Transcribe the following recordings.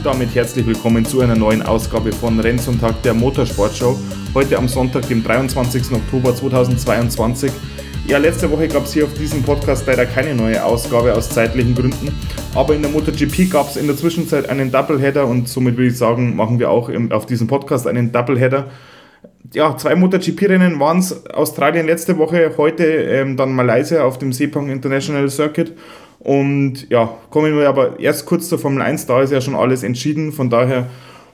Und damit herzlich willkommen zu einer neuen Ausgabe von Rennsonntag der Motorsportshow. Heute am Sonntag, dem 23. Oktober 2022. Ja, letzte Woche gab es hier auf diesem Podcast leider keine neue Ausgabe aus zeitlichen Gründen. Aber in der MotoGP gab es in der Zwischenzeit einen Doubleheader und somit würde ich sagen, machen wir auch auf diesem Podcast einen Doubleheader. Ja, zwei MotoGP-Rennen waren es. Australien letzte Woche, heute ähm, dann Malaysia auf dem Sepang International Circuit. Und ja, kommen wir aber erst kurz zur Formel 1, da ist ja schon alles entschieden. Von daher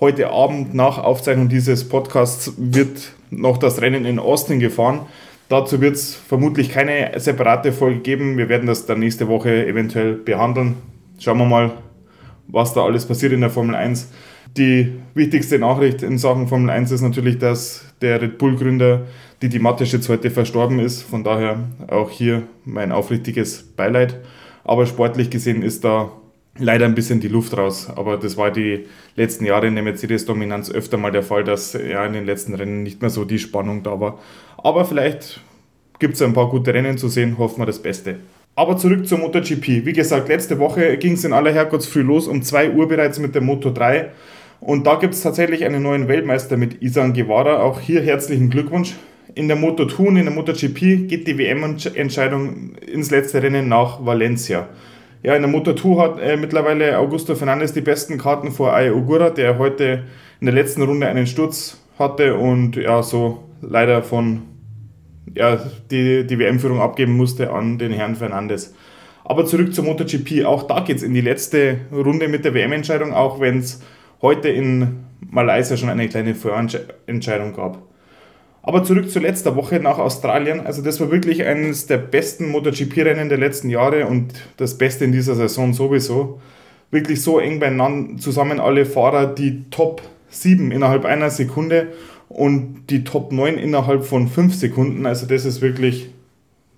heute Abend nach Aufzeichnung dieses Podcasts wird noch das Rennen in Austin gefahren. Dazu wird es vermutlich keine separate Folge geben. Wir werden das dann nächste Woche eventuell behandeln. Schauen wir mal, was da alles passiert in der Formel 1. Die wichtigste Nachricht in Sachen Formel 1 ist natürlich, dass der Red Bull-Gründer Didi Mattisch jetzt heute verstorben ist. Von daher auch hier mein aufrichtiges Beileid. Aber sportlich gesehen ist da leider ein bisschen die Luft raus. Aber das war die letzten Jahre in der Mercedes-Dominanz öfter mal der Fall, dass ja in den letzten Rennen nicht mehr so die Spannung da war. Aber vielleicht gibt es ein paar gute Rennen zu sehen, hoffen wir das Beste. Aber zurück zur MotoGP. Wie gesagt, letzte Woche ging es in aller Herrgottsfrüh los, um 2 Uhr bereits mit der Moto 3. Und da gibt es tatsächlich einen neuen Weltmeister mit Isan Guevara. Auch hier herzlichen Glückwunsch. In der Moto 2 und in der MotoGP geht die WM-Entscheidung ins letzte Rennen nach Valencia. Ja, in der Moto 2 hat äh, mittlerweile Augusto Fernandes die besten Karten vor Ai Ogura, der heute in der letzten Runde einen Sturz hatte und ja, so leider von ja, die, die WM-Führung abgeben musste an den Herrn Fernandes. Aber zurück zur MotoGP. Auch da geht es in die letzte Runde mit der WM-Entscheidung, auch wenn es heute in Malaysia schon eine kleine Vorentscheidung gab. Aber zurück zu letzter Woche nach Australien. Also das war wirklich eines der besten MotoGP-Rennen der letzten Jahre und das Beste in dieser Saison sowieso. Wirklich so eng beieinander zusammen alle Fahrer, die Top 7 innerhalb einer Sekunde und die Top 9 innerhalb von 5 Sekunden. Also das ist wirklich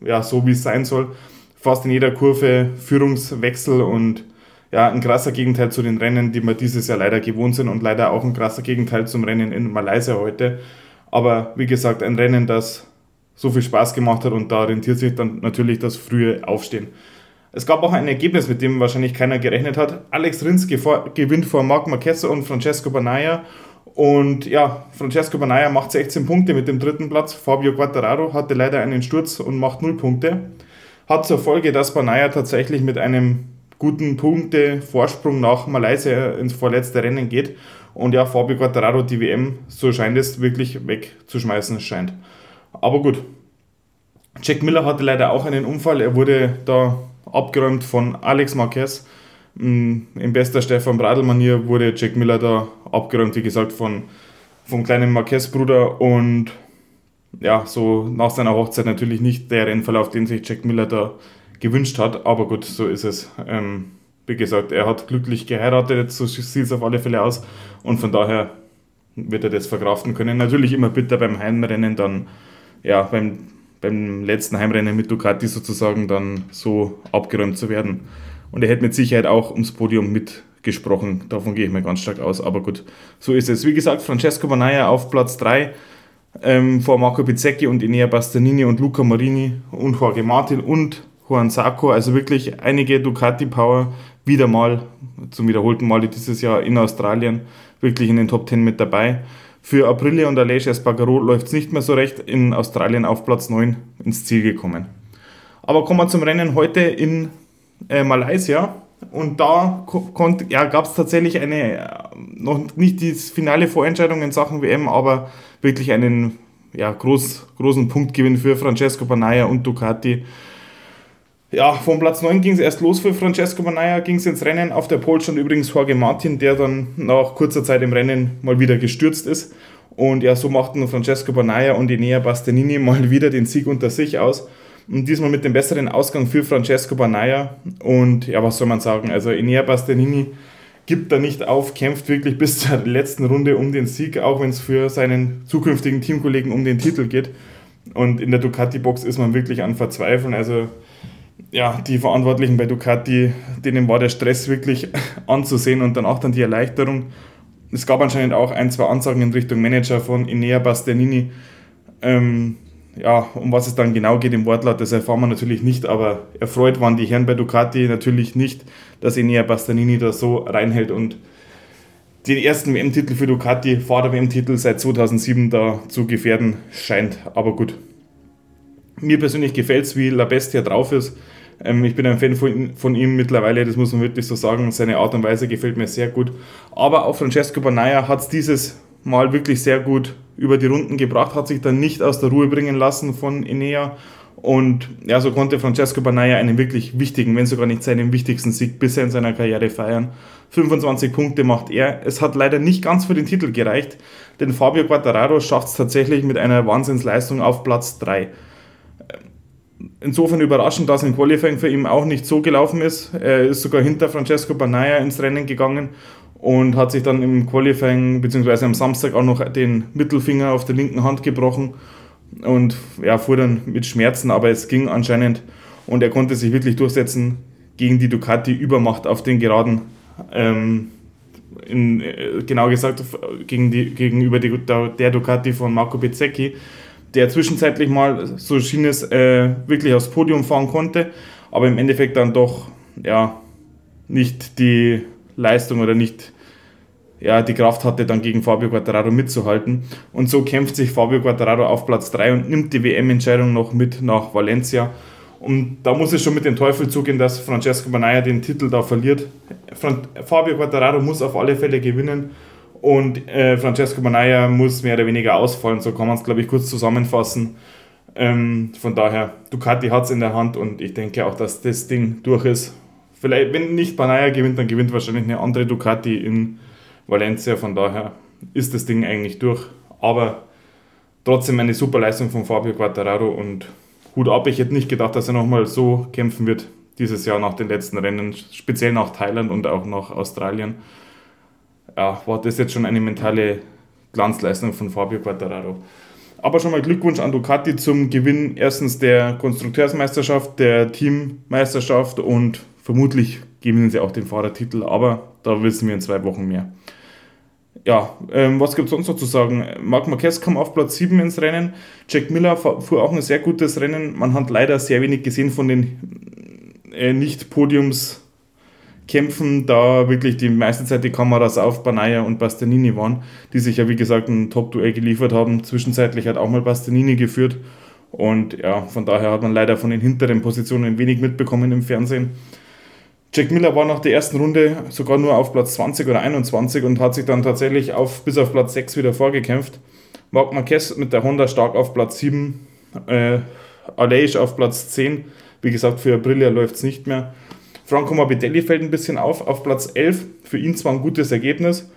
ja, so, wie es sein soll. Fast in jeder Kurve Führungswechsel und ja, ein krasser Gegenteil zu den Rennen, die wir dieses Jahr leider gewohnt sind und leider auch ein krasser Gegenteil zum Rennen in Malaysia heute. Aber wie gesagt, ein Rennen, das so viel Spaß gemacht hat und da rentiert sich dann natürlich das frühe Aufstehen. Es gab auch ein Ergebnis, mit dem wahrscheinlich keiner gerechnet hat. Alex Rins gewinnt vor Marc Marquez und Francesco Banaya. Und ja, Francesco Banaya macht 16 Punkte mit dem dritten Platz. Fabio Quattararo hatte leider einen Sturz und macht 0 Punkte. Hat zur Folge, dass Banaya tatsächlich mit einem guten Punkte-Vorsprung nach Malaysia ins vorletzte Rennen geht und ja, Fabio Quattararo die WM, so scheint es, wirklich wegzuschmeißen scheint. Aber gut. Jack Miller hatte leider auch einen Unfall. Er wurde da abgeräumt von Alex Marquez. Mm, in bester Stefan Bradl-Manier wurde Jack Miller da abgeräumt, wie gesagt, von, vom kleinen Marquez-Bruder. Und ja, so nach seiner Hochzeit natürlich nicht der Rennverlauf, den sich Jack Miller da gewünscht hat. Aber gut, so ist es. Ähm, wie gesagt, er hat glücklich geheiratet, so sieht es auf alle Fälle aus. Und von daher wird er das verkraften können. Natürlich immer bitter beim Heimrennen, dann ja, beim, beim letzten Heimrennen mit Ducati sozusagen dann so abgeräumt zu werden. Und er hätte mit Sicherheit auch ums Podium mitgesprochen. Davon gehe ich mir ganz stark aus. Aber gut, so ist es. Wie gesagt, Francesco Banaya auf Platz 3 ähm, vor Marco Pizzecchi und Inea Bastanini und Luca Marini und Jorge Martin und Juan Sarko. Also wirklich einige Ducati-Power wieder mal, zum wiederholten Male dieses Jahr in Australien, wirklich in den Top 10 mit dabei. Für Aprilia und Aleix Espargaro läuft es nicht mehr so recht, in Australien auf Platz 9 ins Ziel gekommen. Aber kommen wir zum Rennen heute in äh, Malaysia. Und da ja, gab es tatsächlich eine, äh, noch nicht die finale Vorentscheidung in Sachen WM, aber wirklich einen ja, groß, großen Punktgewinn für Francesco Banaya und Ducati ja, vom Platz 9 ging es erst los für Francesco Banaya, ging es ins Rennen. Auf der Pole stand übrigens Jorge Martin, der dann nach kurzer Zeit im Rennen mal wieder gestürzt ist. Und ja, so machten Francesco Banaya und Inea Bastianini mal wieder den Sieg unter sich aus. Und diesmal mit dem besseren Ausgang für Francesco Banaya. Und ja, was soll man sagen? Also Inea Bastianini gibt da nicht auf, kämpft wirklich bis zur letzten Runde um den Sieg, auch wenn es für seinen zukünftigen Teamkollegen um den Titel geht. Und in der Ducati-Box ist man wirklich an Verzweifeln. Also ja, die Verantwortlichen bei Ducati, denen war der Stress wirklich anzusehen und danach dann die Erleichterung. Es gab anscheinend auch ein, zwei Ansagen in Richtung Manager von Inea Bastianini. Ähm, ja, um was es dann genau geht im Wortlaut, das erfahren wir natürlich nicht, aber erfreut waren die Herren bei Ducati natürlich nicht, dass Enea Bastianini da so reinhält und den ersten WM-Titel für Ducati, Fahrer-WM-Titel seit 2007 da zu gefährden scheint. Aber gut. Mir persönlich gefällt es, wie La Bestia drauf ist. Ähm, ich bin ein Fan von, von, ihm mittlerweile, das muss man wirklich so sagen. Seine Art und Weise gefällt mir sehr gut. Aber auch Francesco Banaya hat es dieses Mal wirklich sehr gut über die Runden gebracht, hat sich dann nicht aus der Ruhe bringen lassen von Enea. Und ja, so konnte Francesco Banaya einen wirklich wichtigen, wenn sogar nicht seinen wichtigsten Sieg bisher in seiner Karriere feiern. 25 Punkte macht er. Es hat leider nicht ganz für den Titel gereicht, denn Fabio Quattararo schafft es tatsächlich mit einer Wahnsinnsleistung auf Platz 3 insofern überraschend, dass im Qualifying für ihn auch nicht so gelaufen ist. Er ist sogar hinter Francesco Banaya ins Rennen gegangen und hat sich dann im Qualifying bzw. am Samstag auch noch den Mittelfinger auf der linken Hand gebrochen und ja, fuhr dann mit Schmerzen, aber es ging anscheinend und er konnte sich wirklich durchsetzen gegen die Ducati Übermacht auf den Geraden. Ähm, in, äh, genau gesagt gegen die, gegenüber die, der Ducati von Marco Bezzecchi der zwischenzeitlich mal, so schien es, äh, wirklich aufs Podium fahren konnte, aber im Endeffekt dann doch ja, nicht die Leistung oder nicht ja, die Kraft hatte, dann gegen Fabio Quattararo mitzuhalten. Und so kämpft sich Fabio Quattararo auf Platz 3 und nimmt die WM-Entscheidung noch mit nach Valencia. Und da muss es schon mit dem Teufel zugehen, dass Francesco Banaya den Titel da verliert. Fabio Quattararo muss auf alle Fälle gewinnen und äh, Francesco Banaya muss mehr oder weniger ausfallen, so kann man es, glaube ich, kurz zusammenfassen. Ähm, von daher, Ducati hat es in der Hand und ich denke auch, dass das Ding durch ist. Vielleicht, wenn nicht Banaya gewinnt, dann gewinnt wahrscheinlich eine andere Ducati in Valencia. Von daher ist das Ding eigentlich durch. Aber trotzdem eine super Leistung von Fabio Quattararo und Hut ab. Ich hätte nicht gedacht, dass er nochmal so kämpfen wird dieses Jahr nach den letzten Rennen, speziell nach Thailand und auch nach Australien ja, war das jetzt schon eine mentale Glanzleistung von Fabio Quattararo. Aber schon mal Glückwunsch an Ducati zum Gewinn erstens der Konstrukteursmeisterschaft, der Teammeisterschaft und vermutlich gewinnen sie auch den Fahrertitel, aber da wissen wir in zwei Wochen mehr. Ja, ähm, was gibt es sonst noch zu sagen? Marc Marquez kam auf Platz 7 ins Rennen. Jack Miller fuhr auch ein sehr gutes Rennen. Man hat leider sehr wenig gesehen von den äh, Nicht-Podiums- Kämpfen, da wirklich die meiste Zeit die Kameras auf Banaya und Bastianini waren, die sich ja wie gesagt ein Top-Duell geliefert haben. Zwischenzeitlich hat auch mal Bastianini geführt und ja, von daher hat man leider von den hinteren Positionen wenig mitbekommen im Fernsehen. Jack Miller war nach der ersten Runde sogar nur auf Platz 20 oder 21 und hat sich dann tatsächlich auf, bis auf Platz 6 wieder vorgekämpft. Marc Marquez mit der Honda stark auf Platz 7, äh, Aleix auf Platz 10. Wie gesagt, für Aprilia läuft es nicht mehr. Franco Morbidelli fällt ein bisschen auf, auf Platz 11. Für ihn zwar ein gutes Ergebnis.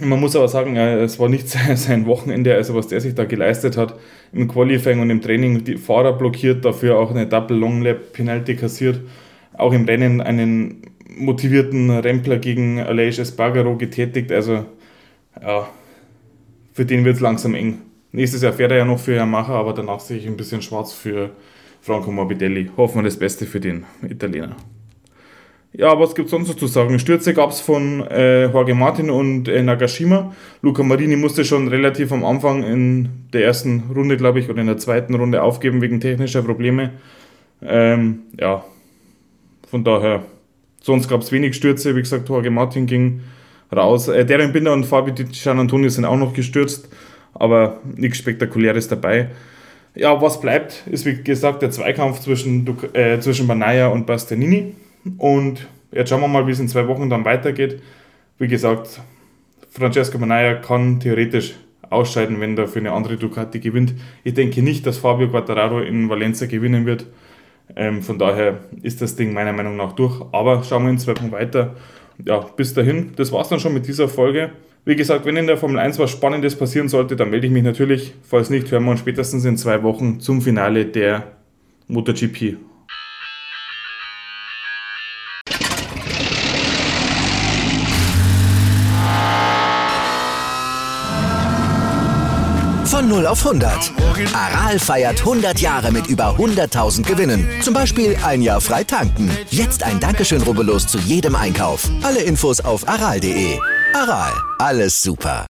Man muss aber sagen, es war nicht sein Wochenende, also was der sich da geleistet hat im Qualifying und im Training. Die Fahrer blockiert, dafür auch eine Double Long Lap Penalty kassiert. Auch im Rennen einen motivierten Rempler gegen Aleix Espargaro getätigt. Also, ja, für den wird es langsam eng. Nächstes Jahr fährt er ja noch für Yamaha, aber danach sehe ich ein bisschen schwarz für Franco Morbidelli. Hoffen wir das Beste für den Italiener. Ja, was gibt es sonst noch zu sagen? Stürze gab es von äh, Jorge Martin und äh, Nagashima. Luca Marini musste schon relativ am Anfang in der ersten Runde, glaube ich, oder in der zweiten Runde aufgeben wegen technischer Probleme. Ähm, ja, von daher, sonst gab es wenig Stürze. Wie gesagt, Jorge Martin ging raus. Äh, Darren Binder und Fabi Gian Antonio sind auch noch gestürzt, aber nichts Spektakuläres dabei. Ja, was bleibt, ist wie gesagt der Zweikampf zwischen, äh, zwischen Banaya und Bastianini. Und jetzt schauen wir mal, wie es in zwei Wochen dann weitergeht. Wie gesagt, Francesco Banaya kann theoretisch ausscheiden, wenn er für eine andere Ducati gewinnt. Ich denke nicht, dass Fabio Quattararo in Valencia gewinnen wird. Ähm, von daher ist das Ding meiner Meinung nach durch. Aber schauen wir in zwei Wochen weiter. Ja, bis dahin, das war's dann schon mit dieser Folge. Wie gesagt, wenn in der Formel 1 was Spannendes passieren sollte, dann melde ich mich natürlich. Falls nicht, hören wir uns spätestens in zwei Wochen zum Finale der MotoGP. Von 0 auf 100. Aral feiert 100 Jahre mit über 100.000 Gewinnen. Zum Beispiel ein Jahr frei tanken. Jetzt ein Dankeschön, rubbellos zu jedem Einkauf. Alle Infos auf aral.de. Aral, alles super.